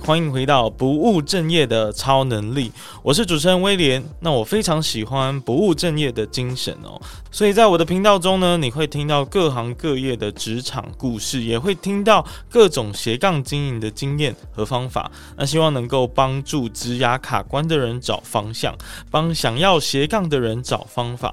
欢迎回到不务正业的超能力，我是主持人威廉。那我非常喜欢不务正业的精神哦，所以在我的频道中呢，你会听到各行各业的职场故事，也会听到各种斜杠经营的经验和方法。那希望能够帮助职涯卡关的人找方向，帮想要斜杠的人找方法。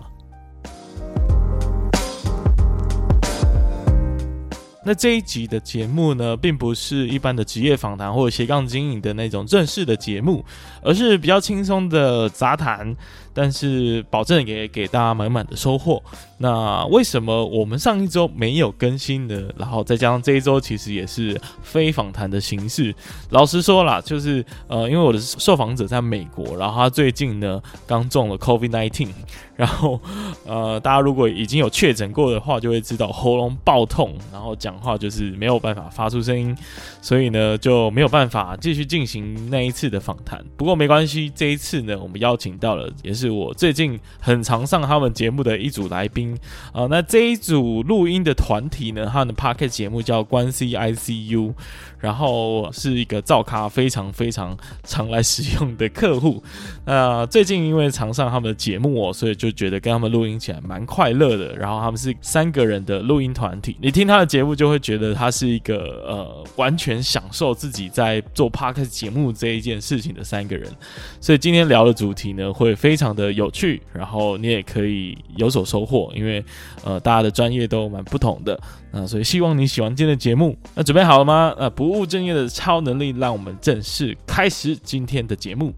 那这一集的节目呢，并不是一般的职业访谈或者斜杠经营的那种正式的节目，而是比较轻松的杂谈。但是保证也给大家满满的收获。那为什么我们上一周没有更新呢？然后再加上这一周其实也是非访谈的形式。老实说啦，就是呃，因为我的受访者在美国，然后他最近呢刚中了 COVID-19，然后呃，大家如果已经有确诊过的话，就会知道喉咙爆痛，然后讲话就是没有办法发出声音，所以呢就没有办法继续进行那一次的访谈。不过没关系，这一次呢，我们邀请到了也是。是我最近很常上他们节目的一组来宾啊，那这一组录音的团体呢，他们的 Podcast 节目叫关 C I C U，然后是一个造咖非常非常常来使用的客户。那最近因为常上他们的节目哦，所以就觉得跟他们录音起来蛮快乐的。然后他们是三个人的录音团体，你听他的节目就会觉得他是一个呃完全享受自己在做 Podcast 节目这一件事情的三个人。所以今天聊的主题呢，会非常的有趣，然后你也可以有所收获，因为呃大家的专业都蛮不同的，那所以希望你喜欢今天的节目。那准备好了吗？呃，不务正业的超能力，让我们正式开始今天的节目。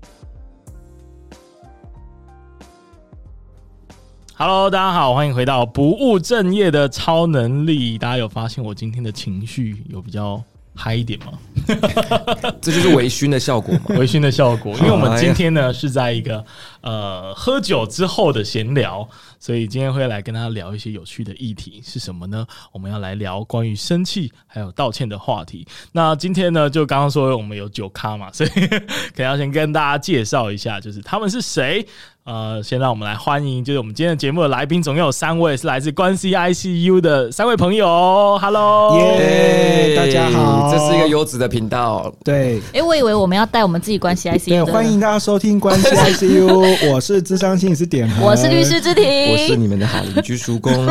Hello，大家好，欢迎回到不务正业的超能力。大家有发现我今天的情绪有比较嗨一点吗？这就是微醺的效果嘛，微醺的效果。因为我们今天呢是在一个呃喝酒之后的闲聊，所以今天会来跟大家聊一些有趣的议题是什么呢？我们要来聊关于生气还有道歉的话题。那今天呢，就刚刚说我们有酒咖嘛，所以 可能要先跟大家介绍一下，就是他们是谁。呃，先让我们来欢迎，就是我们今天的节目的来宾，总共有三位，是来自关系 ICU 的三位朋友。Hello，耶，大家好，这是一个优质的频道。对，哎、欸，我以为我们要带我们自己关系 ICU。对，欢迎大家收听关系 ICU，我是智商心理师点，我是律师之庭，我是你们的好邻居叔公。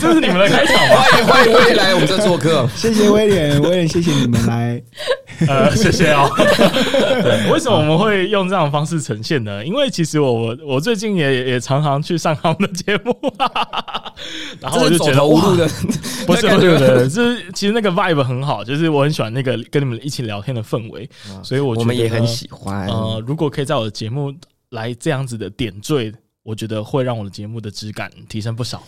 这是你们的开场吗？欢迎欢迎威廉来我们这做客，谢谢威廉，威廉谢谢你们来，呃，谢谢哦。对，为什么我们会用这样的方式呈现呢？因为其实我我我最近也也常常去上他们的节目，然后我就觉得无路的，不是不是不是，就是其实那个 vibe 很好，就是我很喜欢那个跟你们一起聊天的氛围，所以我觉得我们也很喜欢。呃，如果可以在我的节目来这样子的点缀。我觉得会让我的节目的质感提升不少。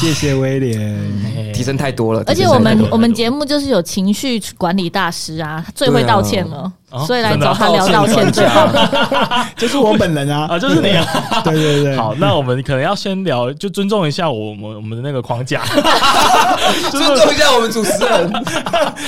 谢谢威廉，提升太多了。而且我们我们节目就是有情绪管理大师啊，最会道歉了，所以来找他聊道歉。就是我本人啊，啊，就是你啊。对对对。好，那我们可能要先聊，就尊重一下我们我们的那个框架，尊重一下我们主持人。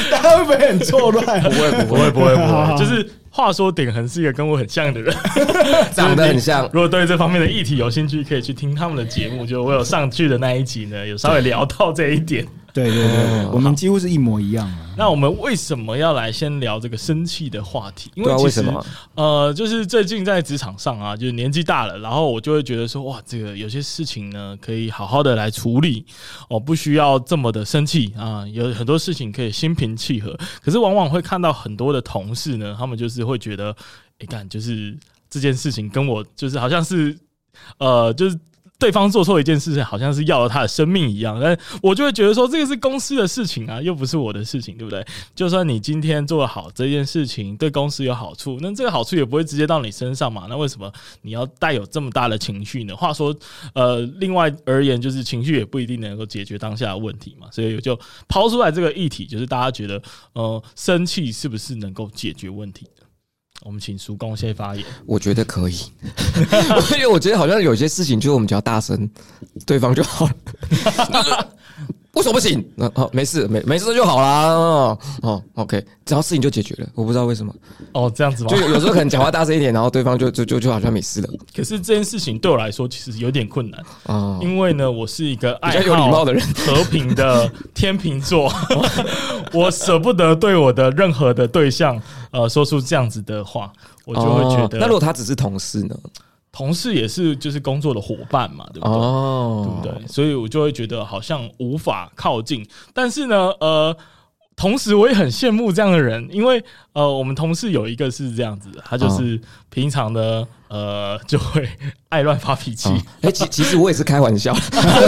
大家会不会很错乱？不会不会不会不会，就是。话说鼎恒是一个跟我很像的人，长得很像。如果对这方面的议题有兴趣，可以去听他们的节目。就我有上去的那一集呢，有稍微聊到这一点。对对对，哦、我们几乎是一模一样啊。那我们为什么要来先聊这个生气的话题？因为其实为什么？呃，就是最近在职场上啊，就是年纪大了，然后我就会觉得说，哇，这个有些事情呢，可以好好的来处理哦，不需要这么的生气啊。有很多事情可以心平气和。可是往往会看到很多的同事呢，他们就是会觉得，你看，就是这件事情跟我就是好像是，呃，就是。对方做错一件事情，好像是要了他的生命一样，但我就会觉得说，这个是公司的事情啊，又不是我的事情，对不对？就算你今天做好这件事情，对公司有好处，那这个好处也不会直接到你身上嘛。那为什么你要带有这么大的情绪呢？话说，呃，另外而言，就是情绪也不一定能够解决当下的问题嘛。所以就抛出来这个议题，就是大家觉得，呃，生气是不是能够解决问题？我们请叔公先发言。我觉得可以，因为我觉得好像有些事情，就是我们只要大声，对方就好了。为什么不行？那、哦、没事，没没事就好啦。哦，哦，OK，只要事情就解决了。我不知道为什么。哦，这样子吗？就有时候可能讲话大声一点，然后对方就就就就好像没事了。可是这件事情对我来说其实有点困难啊，哦、因为呢，我是一个爱有礼貌的人，和平的天秤座，我舍不得对我的任何的对象呃说出这样子的话，我就会觉得。哦、那如果他只是同事呢？同事也是就是工作的伙伴嘛，对不对？哦、对不对？所以我就会觉得好像无法靠近。但是呢，呃，同时我也很羡慕这样的人，因为呃，我们同事有一个是这样子的，他就是平常的。呃，就会爱乱发脾气。哎，其其实我也是开玩笑，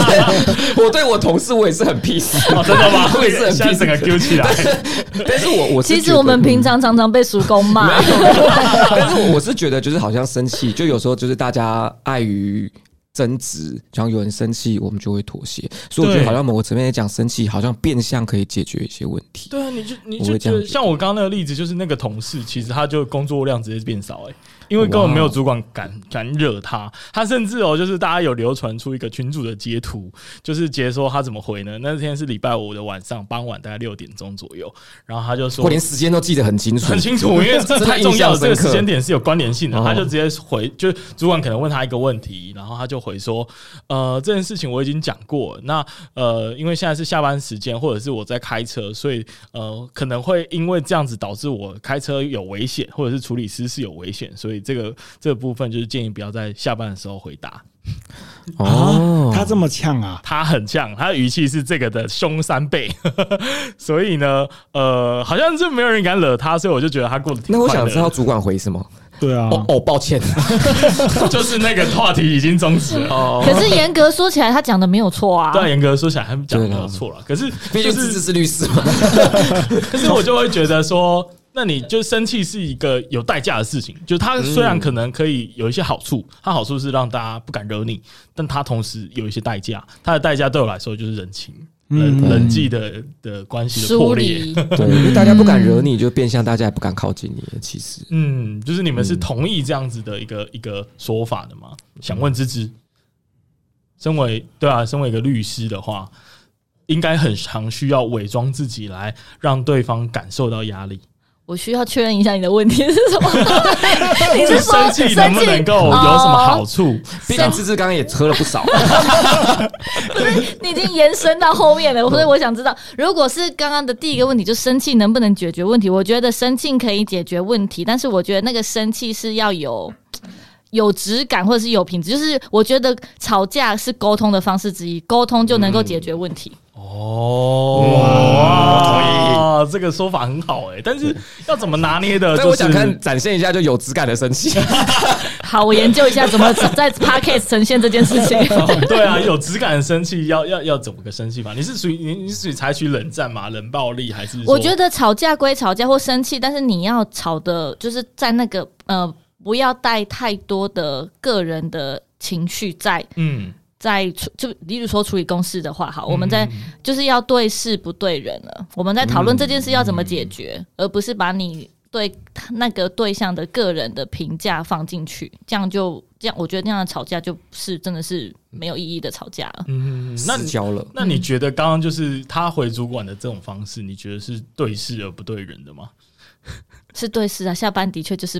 我对我同事我也是很 peace，真的吗？我也是很 peace，整个 Q 起来。但是我我其实我们平常常常被叔公骂，但是我是觉得就是好像生气，就有时候就是大家碍于争执，然后有人生气，我们就会妥协。所以我觉得好像某个层面来讲，生气好像变相可以解决一些问题。对啊，你就你就觉得像我刚刚那个例子，就是那个同事，其实他就工作量直接变少，哎。因为根本没有主管敢敢惹他，他甚至哦，就是大家有流传出一个群主的截图，就是截说他怎么回呢？那天是礼拜五的晚上傍晚大概六点钟左右，然后他就说，我连时间都记得很清楚，很清楚，因为这 太重要了，这个时间点是有关联性的。他就直接回，就主管可能问他一个问题，然后他就回说，呃，这件事情我已经讲过，那呃，因为现在是下班时间，或者是我在开车，所以呃，可能会因为这样子导致我开车有危险，或者是处理私事有危险，所以。这个这个部分就是建议不要在下班的时候回答。哦，他这么呛啊？他很呛，他的语气是这个的凶三倍。所以呢，呃，好像就没有人敢惹他，所以我就觉得他过得挺。那我想知道主管回什么？对啊，哦，哦，抱歉，就是那个话题已经终止了。哦，可是严格说起来，他讲的没有错啊。对，严格说起来，他讲的没有错了。可是毕竟是是律师嘛。可是我就会觉得说。那你就生气是一个有代价的事情，就它虽然可能可以有一些好处，它好处是让大家不敢惹你，但它同时有一些代价，它的代价对我来说就是人情、人人际的的关系的破裂。对，因为大家不敢惹你，就变相大家也不敢靠近你。其实，嗯，就是你们是同意这样子的一个一个说法的吗？想问芝芝，身为对啊，身为一个律师的话，应该很常需要伪装自己来让对方感受到压力。我需要确认一下你的问题是什么？你是说生气能不能够有什么好处？毕竟芝芝刚刚也喝了不少，你已经延伸到后面了。所以我想知道，如果是刚刚的第一个问题，就生气能不能解决问题？我觉得生气可以解决问题，但是我觉得那个生气是要有 有质感或者是有品质。就是我觉得吵架是沟通的方式之一，沟通就能够解决问题。哦，哇，这个说法很好哎，但是要怎么拿捏的？所以我想看展现一下就有质感的生气。好，我研究一下怎么 在 Podcast 呈现这件事情。对啊，有质感的生气要要要怎么个生气法？你是属于你你是属于采取冷战吗？冷暴力还是？我觉得吵架归吵架或生气，但是你要吵的，就是在那个呃，不要带太多的个人的情绪在。嗯。在处就，例如说处理公事的话，好，我们在就是要对事不对人了。我们在讨论这件事要怎么解决，而不是把你对那个对象的个人的评价放进去，这样就这样，我觉得那样的吵架就是真的是没有意义的吵架了。嗯，那你交了，那你觉得刚刚就是他回主管的这种方式，你觉得是对事而不对人的吗？是对事啊，下班的确就是。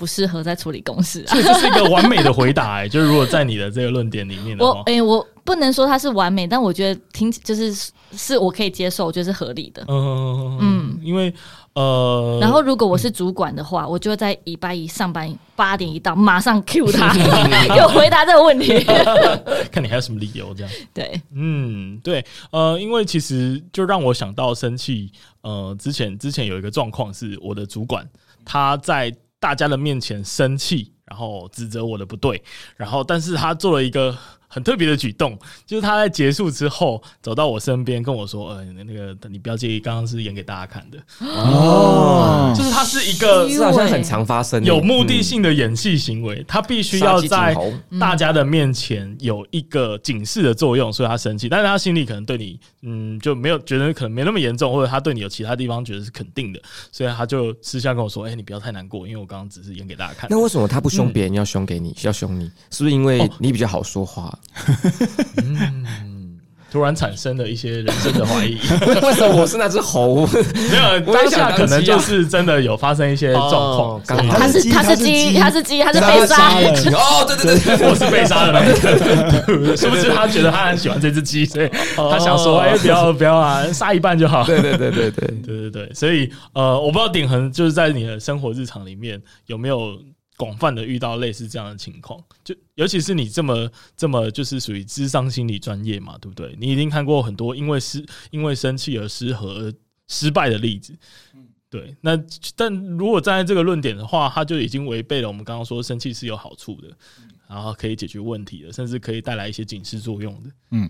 不适合在处理公事，所以这是一个完美的回答。哎，就是如果在你的这个论点里面的话，我哎，我不能说它是完美，但我觉得听就是是我可以接受，我觉得是合理的。嗯嗯，因为呃，然后如果我是主管的话，我就会在礼拜一上班八点一到，马上 Q 他，有回答这个问题。看你还有什么理由这样？对，嗯，对，呃，因为其实就让我想到生气。呃，之前之前有一个状况是，我的主管他在。大家的面前生气，然后指责我的不对，然后但是他做了一个很特别的举动，就是他在结束之后走到我身边跟我说：“呃，那个你不要介意，刚刚是演给大家看的。”哦，就是他是一个是好像很常发生有目的性的演戏行为，他必须要在大家的面前有一个警示的作用，所以他生气，但是他心里可能对你嗯就没有觉得可能没那么严重，或者他对你有其他地方觉得是肯定的，所以他就私下跟我说：“哎，你不要太难过，因为我刚刚只是演给大家看。”那为什么他不凶别人，要凶给你，要凶你？是不是因为你比较好说话？嗯，突然产生了一些人生的怀疑。为什么我是那只猴？没有，当下可能就是真的有发生一些状况。他是他是鸡，他是鸡，他是被杀的。哦，对对对，我是被杀的那个。是不是他觉得他很喜欢这只鸡，所以他想说，哎，不要不要啊，杀一半就好。对对对对对对对对。所以呃，我不知道鼎恒就是在你的生活日常里面有没有。广泛的遇到类似这样的情况，就尤其是你这么这么就是属于智商心理专业嘛，对不对？你已经看过很多因为失因为生气而失和而失败的例子，对。那但如果站在这个论点的话，它就已经违背了我们刚刚说生气是有好处的，然后可以解决问题的，甚至可以带来一些警示作用的。嗯，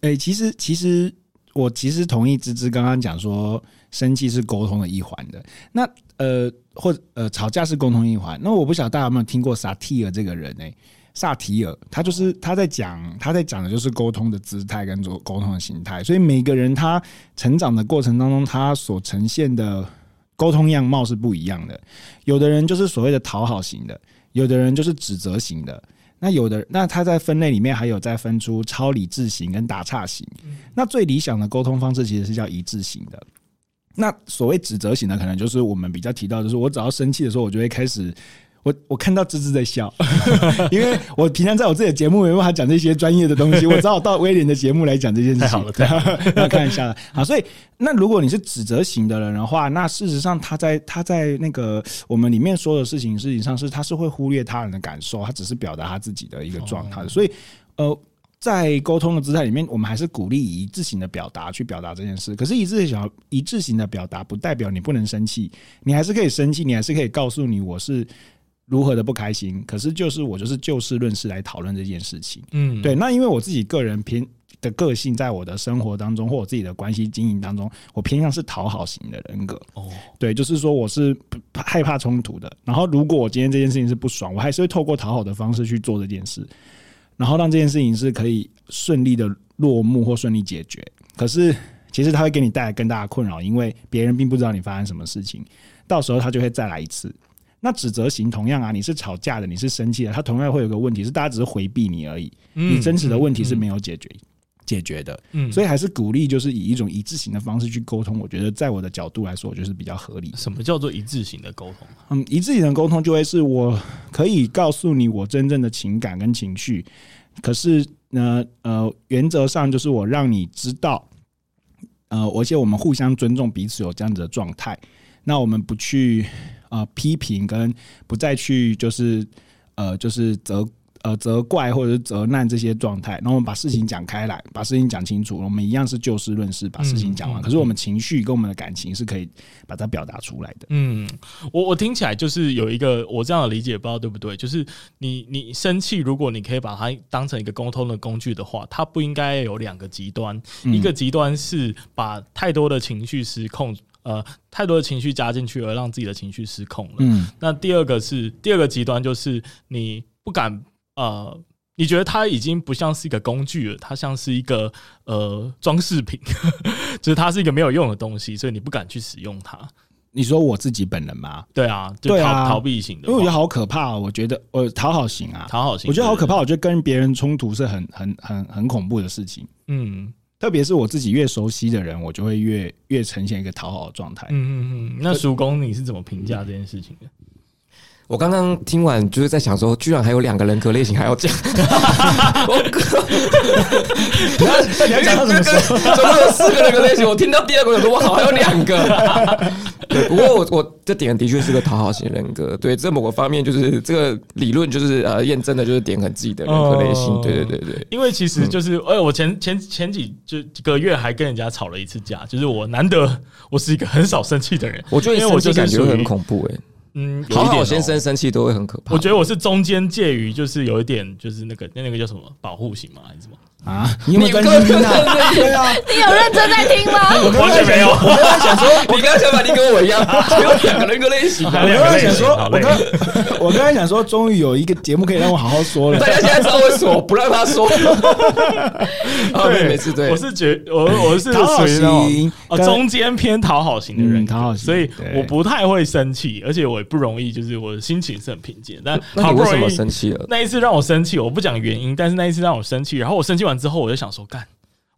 诶、欸，其实其实我其实同意芝芝刚刚讲说，生气是沟通的一环的。那呃。或者呃，吵架是沟通一环。那我不晓得大家有没有听过萨提尔这个人呢、欸？萨提尔他就是他在讲，他在讲的就是沟通的姿态跟做沟通的形态。所以每个人他成长的过程当中，他所呈现的沟通样貌是不一样的。有的人就是所谓的讨好型的，有的人就是指责型的。那有的那他在分类里面还有再分出超理智型跟打岔型。那最理想的沟通方式其实是叫一致型的。那所谓指责型的，可能就是我们比较提到，就是我只要生气的时候，我就会开始，我我看到芝芝在笑，因为我平常在我自己的节目没办法讲这些专业的东西，我只好到威廉的节目来讲这件事情。太好了，太好了，要看一下了。好，所以那如果你是指责型的人的话，那事实上他在他在那个我们里面说的事情，实际上是他是会忽略他人的感受，他只是表达他自己的一个状态。所以呃。在沟通的姿态里面，我们还是鼓励以一致性的表达去表达这件事。可是一致性一致性的表达，不代表你不能生气，你还是可以生气，你还是可以告诉你我是如何的不开心。可是就是我就是就事论事来讨论这件事情。嗯，对。那因为我自己个人偏的个性，在我的生活当中或我自己的关系经营当中，我偏向是讨好型的人格。哦，对，就是说我是害怕冲突的。然后如果我今天这件事情是不爽，我还是会透过讨好的方式去做这件事。然后让这件事情是可以顺利的落幕或顺利解决。可是其实它会给你带来更大的困扰，因为别人并不知道你发生什么事情，到时候他就会再来一次。那指责型同样啊，你是吵架的，你是生气的，他同样会有个问题是，大家只是回避你而已，你真实的问题是没有解决。解决的，嗯，所以还是鼓励，就是以一种一致型的方式去沟通。我觉得，在我的角度来说，我觉得是比较合理。什么叫做一致型的沟通？嗯，一致型的沟通就会是我可以告诉你我真正的情感跟情绪，可是呢，呃，原则上就是我让你知道，呃，而且我们互相尊重彼此有这样子的状态。那我们不去呃批评，跟不再去就是呃就是责。呃，责怪或者是责难这些状态，然后我们把事情讲开来，把事情讲清楚，我们一样是就事论事，把事情讲完。可是我们情绪跟我们的感情是可以把它表达出来的。嗯，我我听起来就是有一个我这样的理解，不知道对不对？就是你你生气，如果你可以把它当成一个沟通的工具的话，它不应该有两个极端，一个极端是把太多的情绪失控，呃，太多的情绪加进去而让自己的情绪失控了。嗯，那第二个是第二个极端，就是你不敢。呃，你觉得它已经不像是一个工具了，它像是一个呃装饰品，就是它是一个没有用的东西，所以你不敢去使用它。你说我自己本人吗？对啊，就逃对啊，逃避型的，因为我觉得好可怕。我觉得我讨好型啊，讨好型，我觉得好可怕。我觉得跟别人冲突是很很很很恐怖的事情。嗯，特别是我自己越熟悉的人，我就会越越呈现一个讨好的状态。嗯嗯嗯。那叔公你是怎么评价这件事情的？我刚刚听完，就是在想说，居然还有两个人格类型还要讲。我靠！你要讲到什么时候？总共有四个人格类型，我听到第二个有说，我好，还有两个。对，不过我我这点的确是个讨好型人格。对，这某个方面就是这个理论就是呃验证的，就是点很自己的人格类型。对对对对。因为其实就是，哎，我前前前几就几个月还跟人家吵了一次架，就是我难得我是一个很少生气的人。我觉得因为我就感觉很恐怖哎。嗯，好好先生生气都会很可怕。我觉得我是中间介于，就是有一点，就是那个那那个叫什么保护型吗？还是什么？啊！你有没有认真听啊？对啊，你有认真在听吗？我完全没有。我刚刚想说，你刚刚想法，你跟我一样，只有两个人格类型。我刚刚想说，我刚我刚刚想说，终于有一个节目可以让我好好说了。大家现在知道为什么不让他说？对，没事。对，我是觉我我是讨好型，中间偏讨好型的人，讨好型，所以我不太会生气，而且我也不容易，就是我的心情是很平静。但那你为什么生气了？那一次让我生气，我不讲原因，但是那一次让我生气，然后我生气完之后，我就想说。干，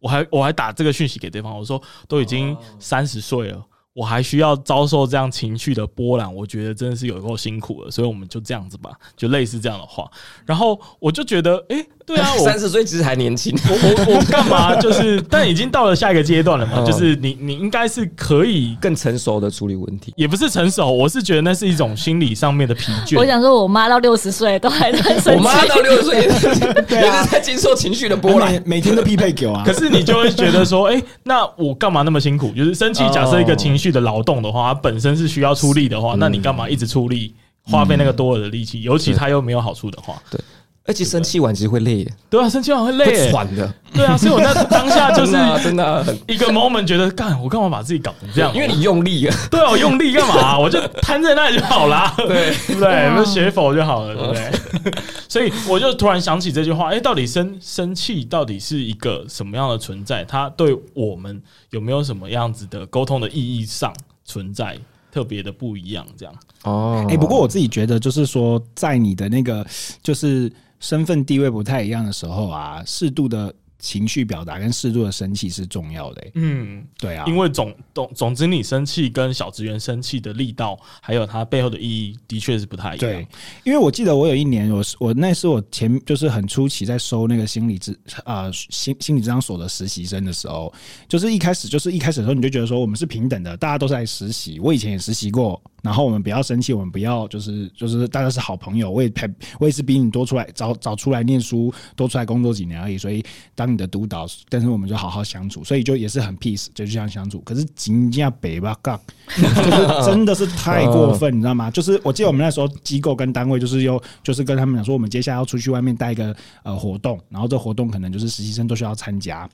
我还我还打这个讯息给对方，我说都已经三十岁了。我还需要遭受这样情绪的波澜，我觉得真的是有够辛苦了，所以我们就这样子吧，就类似这样的话。然后我就觉得，哎、欸，对啊，三十岁其实还年轻，我我我干嘛？就是，但已经到了下一个阶段了嘛，就是你你应该是可以更成熟的处理问题，也不是成熟，我是觉得那是一种心理上面的疲倦。我想说，我妈到六十岁都还在生气，我妈到六十岁也是 在经受情绪的波澜，每每天都匹配给我啊。可是你就会觉得说，哎、欸，那我干嘛那么辛苦？就是生气，假设一个情绪。的劳动的话，它本身是需要出力的话，那你干嘛一直出力，花费那个多余的力气？尤其它又没有好处的话，对。而且生气完其实会累，对啊，生气完会累，喘的。对啊，所以我在当下就是 真的一个 moment，觉得干，我干嘛把自己搞成这样？因为你用力啊。对啊，我用力干嘛？我就瘫在那里就好啦，对对不对？那学佛就好了，对不对？所以我就突然想起这句话，哎，到底生生气到底是一个什么样的存在？它对我们有没有什么样子的沟通的意义上？存在特别的不一样，这样哦。哎，不过我自己觉得，就是说，在你的那个就是身份地位不太一样的时候啊，适度的。情绪表达跟适度的生气是重要的，欸，嗯，对啊，因为总总总经理生气跟小职员生气的力道，还有它背后的意义，的确是不太一样。对，因为我记得我有一年，我我那是我前就是很初期在收那个心理治啊心心理治疗所的实习生的时候，就是一开始就是一开始的时候你就觉得说我们是平等的，大家都是来实习，我以前也实习过。然后我们不要生气，我们不要就是就是大家是好朋友。我也陪，我也是比你多出来早早出来念书，多出来工作几年而已。所以当你的督导，但是我们就好好相处，所以就也是很 peace，就这样相处。可是金价北吧杠，就是真的是太过分，你知道吗？就是我记得我们那时候机构跟单位就是又就是跟他们讲说，我们接下来要出去外面带一个呃活动，然后这活动可能就是实习生都需要参加。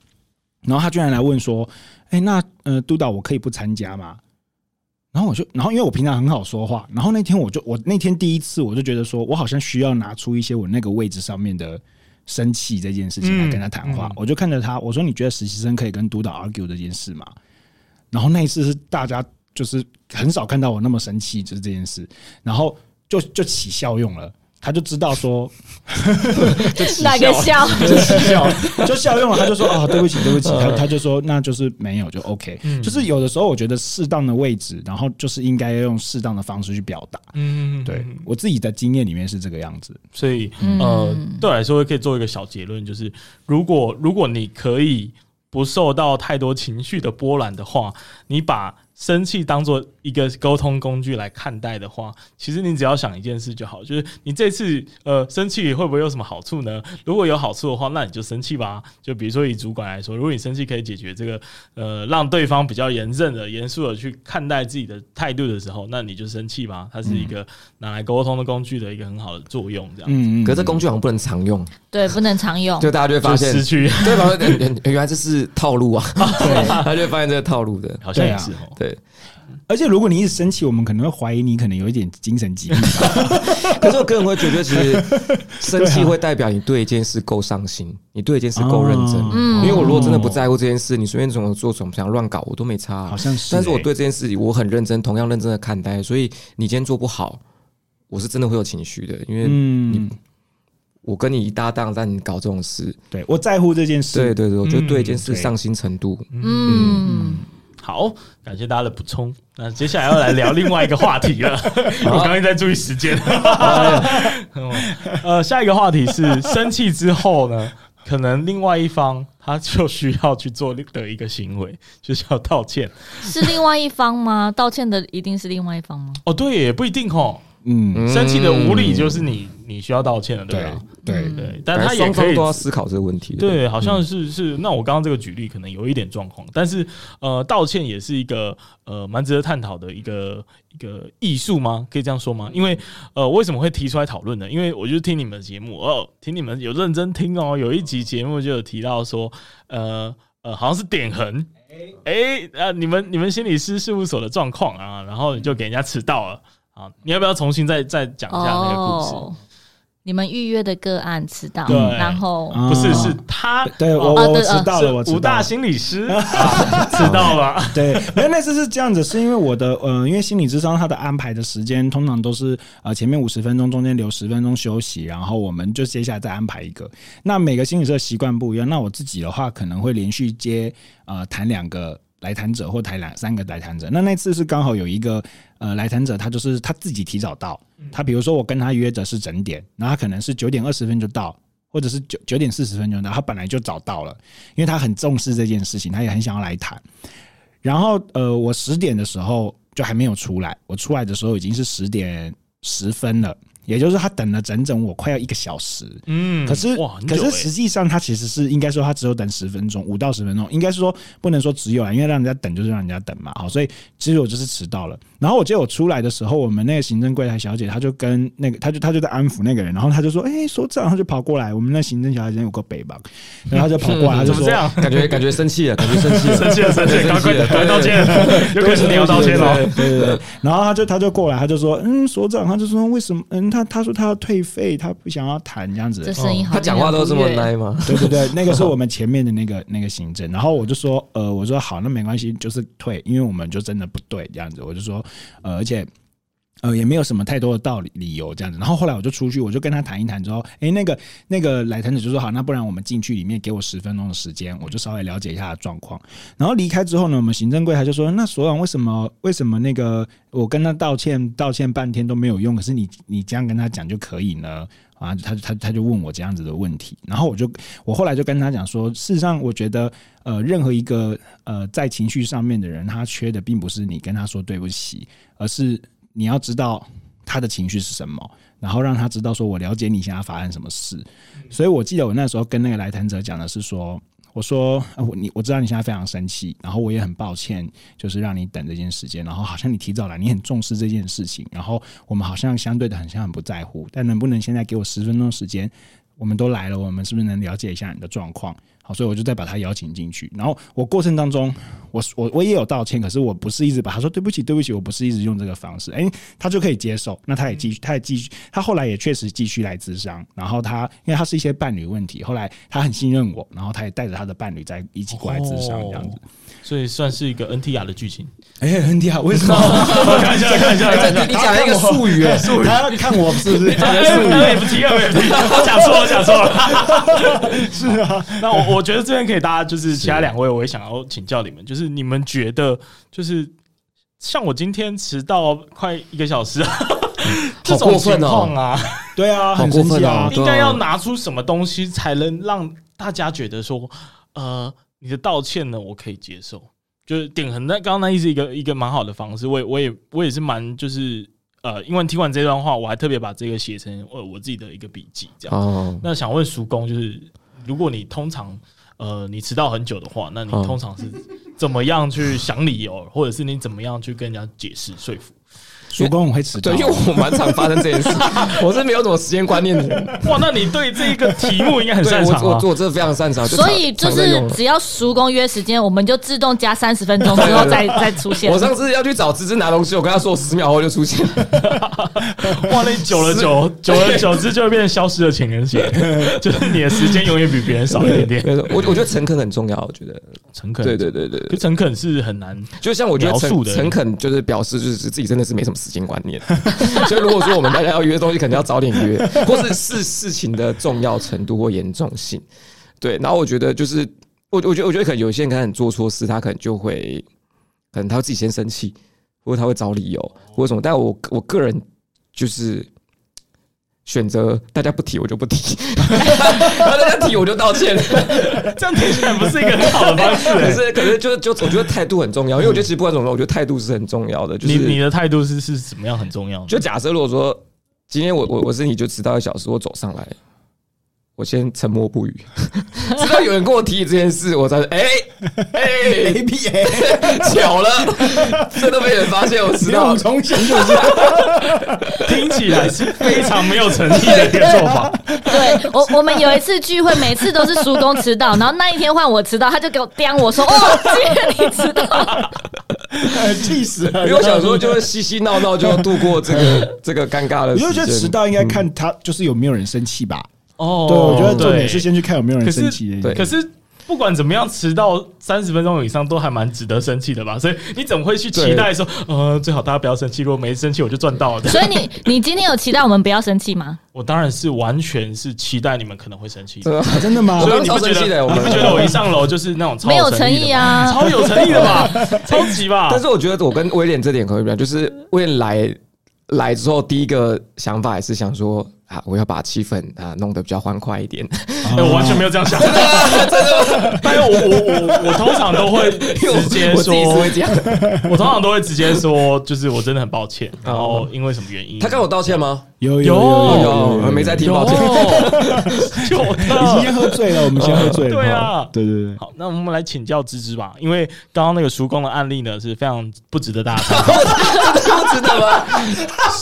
然后他居然来问说：“哎，那呃督导我可以不参加吗？”然后我就，然后因为我平常很好说话，然后那天我就，我那天第一次我就觉得说，我好像需要拿出一些我那个位置上面的生气这件事情来跟他谈话。我就看着他，我说：“你觉得实习生可以跟督导 argue 这件事吗？”然后那一次是大家就是很少看到我那么生气，就是这件事，然后就就起效用了。他就知道说，就哪个 笑，就笑，就笑用了。他就说啊，对不起，对不起。他他就说，那就是没有，就 OK。就是有的时候，我觉得适当的位置，然后就是应该要用适当的方式去表达。嗯，对我自己的经验里面是这个样子。所以呃，对我来说可以做一个小结论，就是如果如果你可以不受到太多情绪的波澜的话，你把。生气当做一个沟通工具来看待的话，其实你只要想一件事就好，就是你这次呃生气会不会有什么好处呢？如果有好处的话，那你就生气吧。就比如说以主管来说，如果你生气可以解决这个呃让对方比较严正的、严肃的去看待自己的态度的时候，那你就生气吧。它是一个拿来沟通的工具的一个很好的作用，这样。嗯，可是这工具好像不能常用。对，不能常用。就大家就会发现失去，对吧？原来这是套路啊！对，他就会发现这个套路的，好像也是哦。对。而且，如果你一直生气，我们可能会怀疑你可能有一点精神疾病。可是我个人会觉得，其实生气会代表你对一件事够上心，你对一件事够认真。因为我如果真的不在乎这件事，你随便怎么做怎么想乱搞，我都没差。好像是，但是我对这件事我很认真，同样认真的看待。所以你今天做不好，我是真的会有情绪的。因为你，我跟你一搭档，但你搞这种事，对我在乎这件事。对对对，我觉得对一件事上心程度，嗯。好，感谢大家的补充。那接下来要来聊另外一个话题了。我刚刚在注意时间。呃，下一个话题是生气之后呢，可能另外一方他就需要去做的一个行为，就是要道歉。是另外一方吗？道歉的一定是另外一方吗？哦，对，也不一定哦。嗯，生气的无理就是你，你需要道歉了，对吧？对对，但他也可以都要思考这个问题。对，好像是是。那我刚刚这个举例可能有一点状况，但是呃，道歉也是一个呃蛮值得探讨的一个一个艺术吗？可以这样说吗？因为呃，为什么会提出来讨论呢？因为我就听你们的节目哦，听你们有认真听哦，有一集节目就有提到说，呃呃，好像是点横，哎呃，你们你们心理师事务所的状况啊，然后你就给人家迟到了啊。你要不要重新再再讲一下那个故事？你们预约的个案迟到，对然后不是是他，对我我迟到了，我武大心理师 迟到了。对，因为那次是这样子，是因为我的呃，因为心理智商他的安排的时间通常都是呃前面五十分钟，中间留十分钟休息，然后我们就接下来再安排一个。那每个心理师的习惯不一样，那我自己的话可能会连续接呃谈两个。来谈者或谈两三个来谈者，那那次是刚好有一个呃来谈者，他就是他自己提早到，他比如说我跟他约的是整点，那他可能是九点二十分就到，或者是九九点四十分就到，他本来就早到了，因为他很重视这件事情，他也很想要来谈。然后呃，我十点的时候就还没有出来，我出来的时候已经是十点十分了。也就是他等了整整我快要一个小时，嗯，可是哇，可是实际上他其实是应该说他只有等十分钟，五到十分钟，应该是说不能说只有啊，因为让人家等就是让人家等嘛，好，所以其实我就是迟到了。然后我记得我出来的时候，我们那个行政柜台小姐，她就跟那个，她就她就在安抚那个人，然后她就说：“哎，所长。”她就跑过来，我们那行政小姐有个北吧，然后她就跑过来，她就说：“这样？感觉感觉生气了，感觉生气了，生气了，生气了，赶快赶快道歉，有可能是你要道歉了。”对对对。然后她就她就过来，她就说：“嗯，所长，她就说为什么？嗯，他他说他要退。”费他不想要谈这样子，这声音好，他讲话都这么呆吗？对对对，那个是我们前面的那个那个行政，然后我就说，呃，我说好，那没关系，就是退，因为我们就真的不对这样子，我就说，呃，而且。呃，也没有什么太多的道理理由这样子，然后后来我就出去，我就跟他谈一谈之后，诶，那个那个来谈者就说好，那不然我们进去里面给我十分钟的时间，我就稍微了解一下他的状况。然后离开之后呢，我们行政柜台就说，那所长为什么为什么那个我跟他道歉道歉半天都没有用，可是你你这样跟他讲就可以呢？啊，他他他就问我这样子的问题，然后我就我后来就跟他讲说，事实上我觉得呃，任何一个呃在情绪上面的人，他缺的并不是你跟他说对不起，而是。你要知道他的情绪是什么，然后让他知道说，我了解你现在发生什么事。所以我记得我那时候跟那个来谈者讲的是说，我说我你我知道你现在非常生气，然后我也很抱歉，就是让你等这件时间，然后好像你提早来，你很重视这件事情，然后我们好像相对的很像很不在乎，但能不能现在给我十分钟时间？我们都来了，我们是不是能了解一下你的状况？好，所以我就再把他邀请进去。然后我过程当中，我我我也有道歉，可是我不是一直把他说对不起，对不起，我不是一直用这个方式。诶，他就可以接受，那他也继续，他也继续，他后来也确实继续来咨商。然后他因为他是一些伴侣问题，后来他很信任我，然后他也带着他的伴侣在一起过来咨商这样子。所以算是一个 NTR 的剧情。哎，NTR 为什么？看一下，看一下，看一下。你讲了一个术语，哎，术语。他要看我是不是？讲的术语也不提，我讲错了，讲错了。是啊，那我我觉得这边可以，大家就是其他两位，我也想要请教你们，就是你们觉得，就是像我今天迟到快一个小时，这种情况啊，对啊，很生气啊，应该要拿出什么东西才能让大家觉得说，呃。你的道歉呢，我可以接受，就是点横那刚刚那意思一个一个蛮好的方式，我也我也我也是蛮就是呃，因为听完这段话，我还特别把这个写成呃我自己的一个笔记这样。哦。那想问叔公，就是如果你通常呃你迟到很久的话，那你通常是怎么样去想理由，或者是你怎么样去跟人家解释说服？叔公我会迟到，对，因为我蛮常发生这件事，我是没有什么时间观念的人。哇，那你对这一个题目应该很擅长。我我我真的非常擅长。所以就是只要叔公约时间，我们就自动加三十分钟之后再再出现。我上次要去找芝芝拿东西，我跟他说十秒后就出现。哇，那久了久 久而久之就会变成消失的情人节，就是你的时间永远比别人少一点点。我我觉得诚恳很重要，我觉得诚恳，对对对对，就诚恳是很难。就像我觉得诚诚恳就是表示就是自己真的是没什么时间观念。所以，如果说我们大家要约东西，肯定要早点约，或是事事情的重要程度或严重性。对，然后我觉得就是，我我觉得我觉得可能有些人可能做错事，他可能就会，可能他会自己先生气，或者他会找理由，或者什么。但我我个人就是。选择大家不提我就不提，然后大家提我就道歉，这样听起来不是一个很好的方式。可是，可是就就我觉得态度很重要，因为我觉得其实不管怎么说，我觉得态度是很重要的。就是你你的态度是是怎么样很重要？就假设如果说今天我我我是你就迟到一小时，我走上来。我先沉默不语，直到有人跟我提起这件事，我才哎哎，A P A，巧了，真的被人发现我迟到。重新就是，听起来是非常没有诚意的一个做法。对我，我们有一次聚会，每次都是叔公迟到，然后那一天换我迟到，他就给我刁我说：“哦，今天你迟到。”气死了！因为我想说，就是嬉嬉闹闹就要度过这个这个尴尬的时间。我就觉得迟到应该看他就是有没有人生气吧。哦，对，我觉得重点是先去看有没有人生气。对，可是。不管怎么样，迟到三十分钟以上都还蛮值得生气的吧？所以你怎么会去期待说，呃，最好大家不要生气，如果没生气，我就赚到了。所以你你今天有期待我们不要生气吗？我当然是完全是期待你们可能会生气。真的吗？所以你不觉得？你不觉得我一上楼就是那种超没有诚意啊，超有诚意的吧？超级吧？但是我觉得我跟威廉这点可以不一样，就是威廉来来之后，第一个想法也是想说。啊！我要把气氛啊弄得比较欢快一点。我完全没有这样想，真的。但是我我我我通常都会 直接说，我通常都会直接说，就是我真的很抱歉。然后因为什么原因？他跟我道歉吗？有有有有，没在听抱歉。有，你今天喝醉了，我们先喝醉了。对啊，对对对。好，那我们来请教芝芝吧，因为刚刚那个叔公的案例呢是非常不值得大家参考，不值得吗？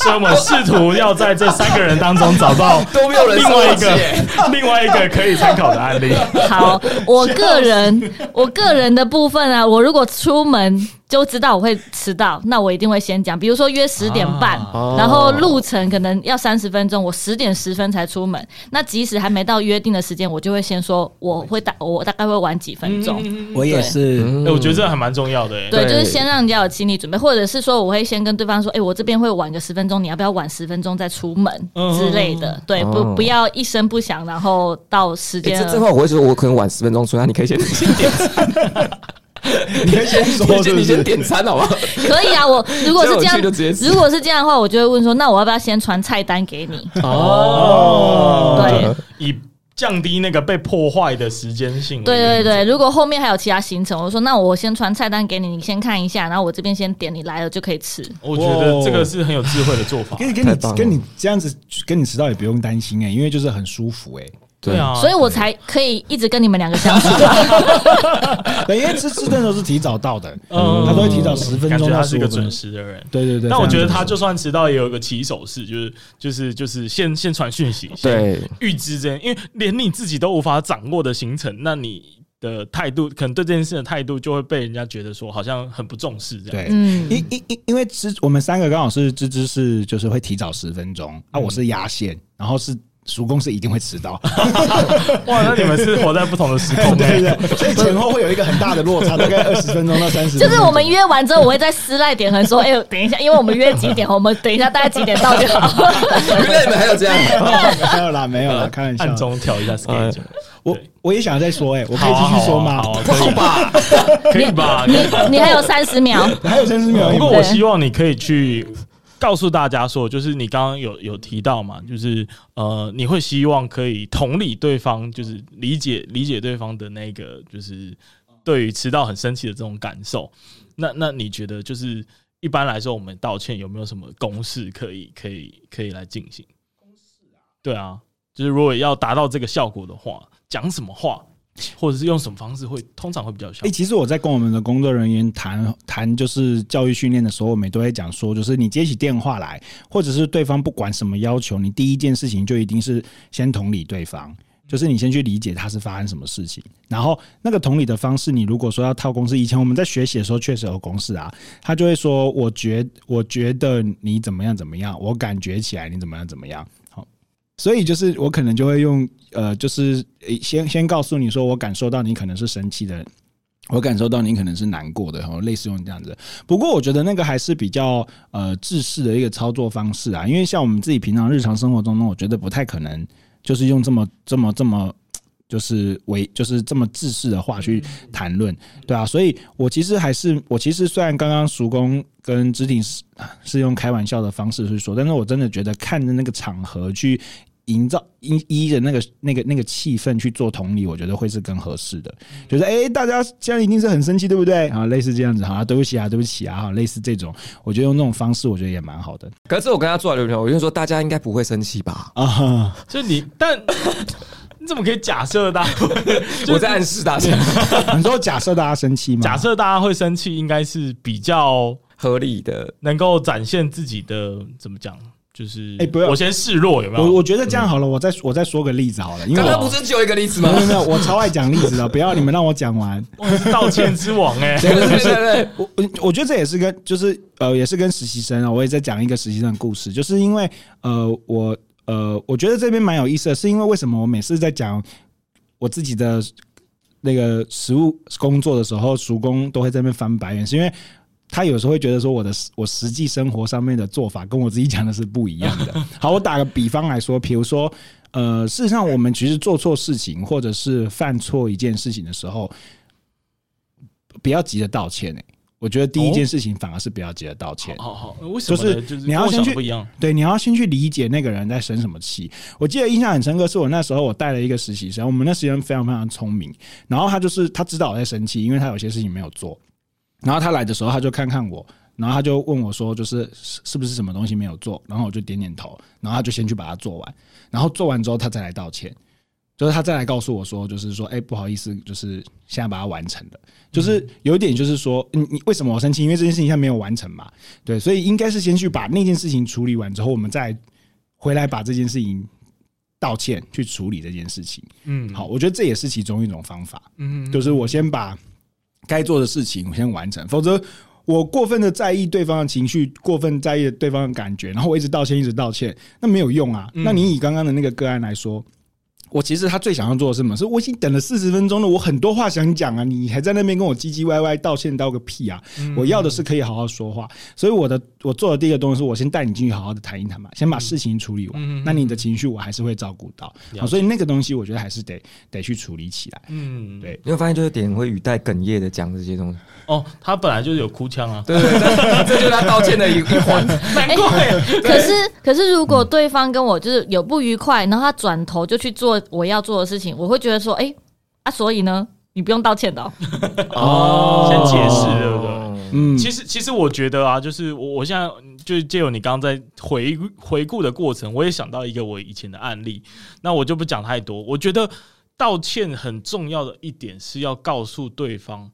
所以我们试图要在这三个人当中。找到 都没有人另外一个 另外一个可以参考的案例。好，我个人 我个人的部分啊，我如果出门。就知道我会迟到，那我一定会先讲。比如说约十点半，啊、然后路程可能要三十分钟，我十点十分才出门。那即使还没到约定的时间，我就会先说我会大我大概会晚几分钟。嗯、我也是，哎，我觉得这还蛮重要的。对，就是先让人家有心理准备，或者是说我会先跟对方说，哎，我这边会晚个十分钟，你要不要晚十分钟再出门之类的？对，不不要一声不响，然后到时间。这这话我会说，我可能晚十分钟出，那你可以先先点。你可以先说，你先点餐好不好？可以啊，我如果是 这样，如果是这样的话，我就会问说，那我要不要先传菜单给你？哦，对，以降低那个被破坏的时间性。对对对，如果后面还有其他行程，我说那我先传菜单给你，你先看一下，然后我这边先点，你来了就可以吃。我觉得这个是很有智慧的做法。跟你跟你跟你这样子跟你迟到也不用担心哎，因为就是很舒服哎。对啊，所以我才可以一直跟你们两个相处。对，因为芝芝都是提早到的，嗯，他都会提早十分钟。他是一个准时的人。对对对。但我觉得他就算迟到，也有一个起手式，就是就是就是先先传讯息，对，预知这样，因为连你自己都无法掌握的行程，那你的态度可能对这件事的态度就会被人家觉得说好像很不重视这样。对，嗯，因因因因为芝我们三个刚好是芝芝是就是会提早十分钟，啊，我是压线，然后是。叔公是一定会迟到，哇！那你们是活在不同的时空，对对，所以前后会有一个很大的落差，大概 二十分钟到三十。就是我们约完之后，我会在私赖点和说：“哎呦，等一下，因为我们约几点，我们等一下大概几点到就好。”原来你们还有这样？没有啦，没有啦，开玩笑，暗中调一下 schedule。我我也想再说，哎，我可以继续说吗？可以吧？可以吧？你你还有三十秒，还有三十秒。不过我希望你可以去。告诉大家说，就是你刚刚有有提到嘛，就是呃，你会希望可以同理对方，就是理解理解对方的那个，就是对于迟到很生气的这种感受。那那你觉得，就是一般来说，我们道歉有没有什么公式可以可以可以来进行？公式啊？对啊，就是如果要达到这个效果的话，讲什么话？或者是用什么方式会通常会比较效果？哎，其实我在跟我们的工作人员谈谈，就是教育训练的时候，我们都会讲说，就是你接起电话来，或者是对方不管什么要求，你第一件事情就一定是先同理对方，就是你先去理解他是发生什么事情，然后那个同理的方式，你如果说要套公式，以前我们在学习的时候确实有公式啊，他就会说，我觉我觉得你怎么样怎么样，我感觉起来你怎么样怎么样。所以就是我可能就会用呃，就是先先告诉你说，我感受到你可能是生气的，我感受到你可能是难过的，类似用这样子。不过我觉得那个还是比较呃制式的一个操作方式啊，因为像我们自己平常日常生活中呢，我觉得不太可能就是用这么这么这么就是为就是这么制式的话去谈论，对啊。所以我其实还是我其实虽然刚刚叔公跟芝婷是是用开玩笑的方式去说，但是我真的觉得看着那个场合去。营造一一的那个那个那个气氛去做同理，我觉得会是更合适的。就是哎、欸，大家现在一定是很生气，对不对？啊，类似这样子，啊，对不起啊，对不起啊，哈，类似这种，我觉得用那种方式，我觉得也蛮好的。可是我跟他做了聊天，我就说大家应该不会生气吧？啊，就你，但 你怎么可以假设大家？我在暗示大家，你说假设大家生气吗？假设大家会生气，应该是比较合理的，能够展现自己的怎么讲？就是哎不要我先示弱有没有？我我觉得这样好了，我再我再说个例子好了，因为刚刚不是只有一个例子吗？没有没有，我超爱讲例子的，不要你们让我讲完。道歉之王哎，对对对对，我我我觉得这也是跟就是呃也是跟实习生啊，我也在讲一个实习生的故事，就是因为呃我呃我觉得这边蛮有意思的，是因为为什么我每次在讲我自己的那个实务工作的时候，叔公都会在那边翻白眼，是因为。他有时候会觉得说，我的我实际生活上面的做法跟我自己讲的是不一样的。好，我打个比方来说，比如说，呃，事实上我们其实做错事情或者是犯错一件事情的时候，不要急着道歉。诶，我觉得第一件事情反而是不要急着道歉。好好，为什么？就是你要先去不一样，对，你要先去理解那个人在生什么气。我记得印象很深刻，是我那时候我带了一个实习生，我们那实习生非常非常聪明，然后他就是他知道我在生气，因为他有些事情没有做。然后他来的时候，他就看看我，然后他就问我说：“就是是不是什么东西没有做？”然后我就点点头，然后他就先去把它做完，然后做完之后他再来道歉，就是他再来告诉我说：“就是说，哎，不好意思，就是现在把它完成了。”就是有一点就是说，你你为什么我生气？因为这件事情现在没有完成嘛，对，所以应该是先去把那件事情处理完之后，我们再回来把这件事情道歉去处理这件事情。嗯，好，我觉得这也是其中一种方法。嗯，就是我先把。该做的事情我先完成，否则我过分的在意对方的情绪，过分在意对方的感觉，然后我一直道歉，一直道歉，那没有用啊。那你以刚刚的那个个案来说。我其实他最想要做的是什么？是我已经等了四十分钟了，我很多话想讲啊，你还在那边跟我唧唧歪歪道歉道个屁啊！我要的是可以好好说话，所以我的我做的第一个东西是我先带你进去好好的谈一谈嘛，先把事情处理完。那你的情绪我还是会照顾到，所以那个东西我觉得还是得得去处理起来。嗯，对，你会发现就是点会语带哽咽的讲这些东西。哦，他本来就是有哭腔啊，对对对，这就是他道歉的一 一环。难怪，可是可是如果对方跟我就是有不愉快，然后他转头就去做我要做的事情，我会觉得说，哎、欸、啊，所以呢，你不用道歉的哦。哦，先解释对不对？嗯，其实其实我觉得啊，就是我我现在就借由你刚刚在回回顾的过程，我也想到一个我以前的案例，那我就不讲太多。我觉得道歉很重要的一点是要告诉对方，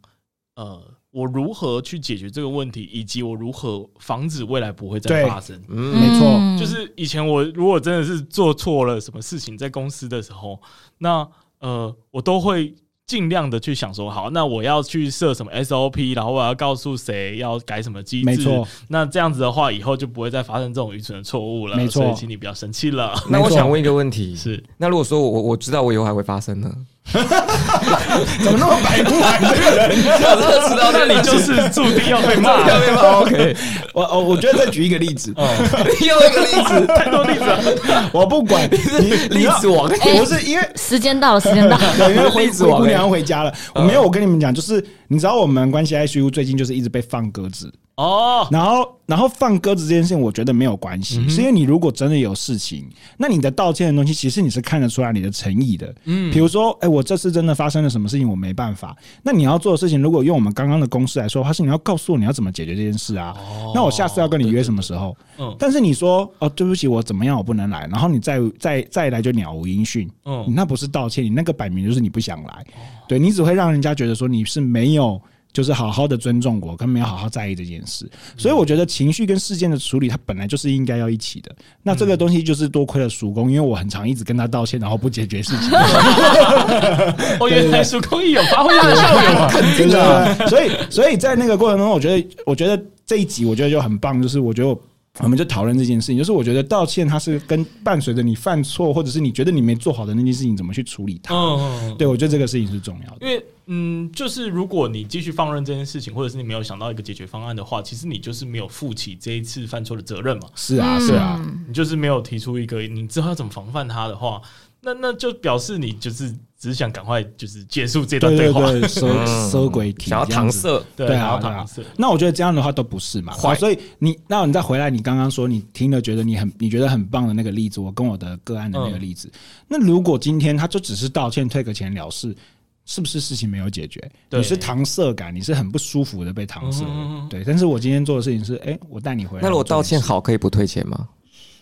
呃。我如何去解决这个问题，以及我如何防止未来不会再发生？嗯，没错，就是以前我如果真的是做错了什么事情，在公司的时候，那呃，我都会尽量的去想说，好，那我要去设什么 SOP，然后我要告诉谁要改什么机制，没错。那这样子的话，以后就不会再发生这种愚蠢的错误了。没错，所以请你不要生气了。那我想问一个问题，是，那如果说我我知道我以后还会发生呢？怎么那么白目啊？这个人，我真的知道，那你就是注定要被骂。要被骂。OK，我我我觉得再举一个例子，哦，又一个例子，太多例子了。我不管，你例子王，不是因为时间到了，时间到了，对，因为灰姑娘要回家了。我没有，我跟你们讲，就是你知道，我们关系 ICU 最近就是一直被放鸽子。哦，然后，然后放鸽子这件事情，我觉得没有关系，是因为你如果真的有事情，那你的道歉的东西，其实你是看得出来你的诚意的。嗯，比如说，哎，我这次真的发生了什么事情，我没办法。那你要做的事情，如果用我们刚刚的公式来说的话，是你要告诉我你要怎么解决这件事啊。哦，那我下次要跟你约什么时候？嗯，但是你说，哦，对不起，我怎么样，我不能来，然后你再再再来就鸟无音讯。嗯，你那不是道歉，你那个摆明就是你不想来。对，你只会让人家觉得说你是没有。就是好好的尊重我，跟没有好好在意这件事，所以我觉得情绪跟事件的处理，它本来就是应该要一起的。那这个东西就是多亏了叔公，因为我很常一直跟他道歉，然后不解决事情。我 原来叔公也有发挥他的效果，肯定的。所以，所以在那个过程中，我觉得，我觉得这一集我觉得就很棒，就是我觉得。我们就讨论这件事情，就是我觉得道歉它是跟伴随着你犯错，或者是你觉得你没做好的那件事情，怎么去处理它。嗯，对，我觉得这个事情是重要的。因为，嗯，就是如果你继续放任这件事情，或者是你没有想到一个解决方案的话，其实你就是没有负起这一次犯错的责任嘛。是啊，是啊，你就是没有提出一个你知道要怎么防范它的话。那那就表示你就是只是想赶快就是结束这段对话，收收鬼体，想要搪塞，对啊，搪塞。那我觉得这样的话都不是嘛，好，所以你那你再回来，你刚刚说你听了觉得你很你觉得很棒的那个例子，我跟我的个案的那个例子，那如果今天他就只是道歉退个钱了事，是不是事情没有解决？你是搪塞感，你是很不舒服的被搪塞，对。但是我今天做的事情是，哎，我带你回来。那如果道歉好，可以不退钱吗？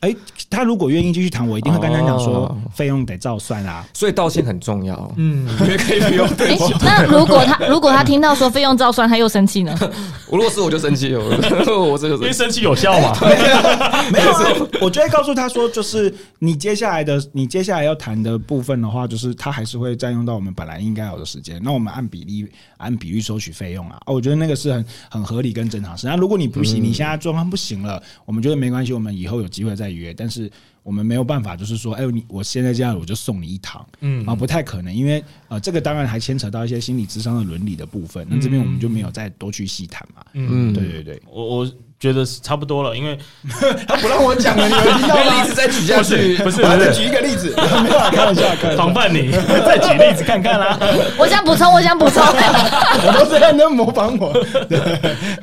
哎、欸，他如果愿意继续谈，我一定会跟他讲说，费用得照算啦、啊。所以道歉很重要。嗯，因为可以不用对、欸。那 如果他如果他听到说费用照算，他又生气呢？我 如果是我就生气，我 我这个因为生气有效嘛？没有、啊，没有、啊。我就会告诉他说，就是你接下来的，你接下来要谈的部分的话，就是他还是会占用到我们本来应该有的时间。那我们按比例按比例收取费用啊。我觉得那个是很很合理跟正常事。那如果你不行，你现在状况不行了，我们觉得没关系，我们以后有机会再。约，但是我们没有办法，就是说，哎，你我现在这样，我就送你一堂，嗯，啊，不太可能，因为呃，这个当然还牵扯到一些心理智商的伦理的部分，那这边我们就没有再多去细谈嘛，嗯，对对对，我我觉得差不多了，因为 他不让我讲了，你们听到吗？例子再举下去，不是，我再举一个例子，没有开玩笑，防范你，再举例子看看啦。我想补充，我想补充，我都是在那模仿我，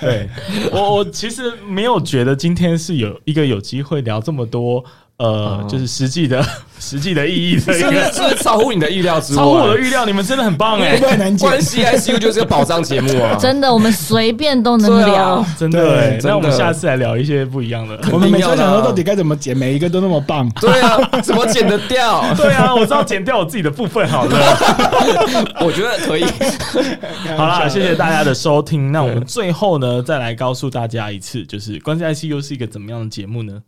对，我我其实没有觉得今天是有一个有机会聊这么多。呃，就是实际的、实际的意义的一个，是超乎你的意料之外，超乎我的预料。你们真的很棒哎！关系 ICU 就是个宝藏节目啊！真的，我们随便都能聊，真的哎。那我们下次来聊一些不一样的。我们每次想说到底该怎么剪，每一个都那么棒。对啊，怎么剪得掉？对啊，我知道剪掉我自己的部分好了。我觉得可以。好啦，谢谢大家的收听。那我们最后呢，再来告诉大家一次，就是关系 ICU 是一个怎么样的节目呢？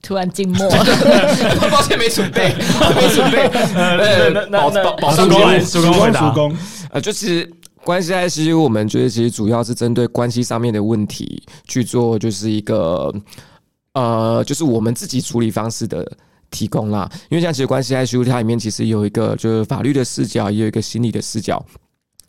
突然静默，抱歉没准备，没准备。呃，那那那，保证节目，主攻主攻。呃，就是关系 ICU，我们觉得其实主要是针对关系上面的问题去做，就是一个呃，就是我们自己处理方式的提供啦。因为像其实关系 ICU 它里面其实有一个就是法律的视角，也有一个心理的视角。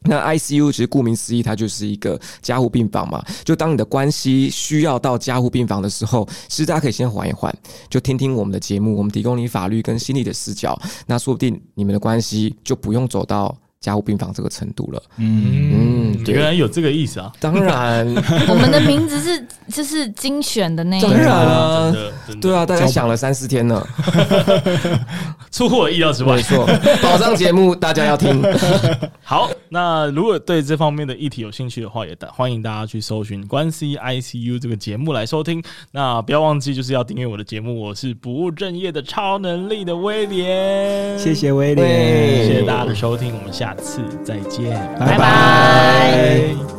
那 ICU 其实顾名思义，它就是一个加护病房嘛。就当你的关系需要到加护病房的时候，其实大家可以先缓一缓，就听听我们的节目，我们提供你法律跟心理的视角，那说不定你们的关系就不用走到加护病房这个程度了。嗯，嗯，原来有这个意思啊！当然，我们的名字是就是精选的那一个，当然啊，对啊，大家想了三四天了。出乎我意料之外，没错，保障节目大家要听。好，那如果对这方面的议题有兴趣的话，也欢迎大家去搜寻关系 ICU 这个节目来收听。那不要忘记，就是要订阅我的节目。我是不务正业的超能力的威廉，谢谢威廉，谢谢大家的收听，我们下次再见，拜拜。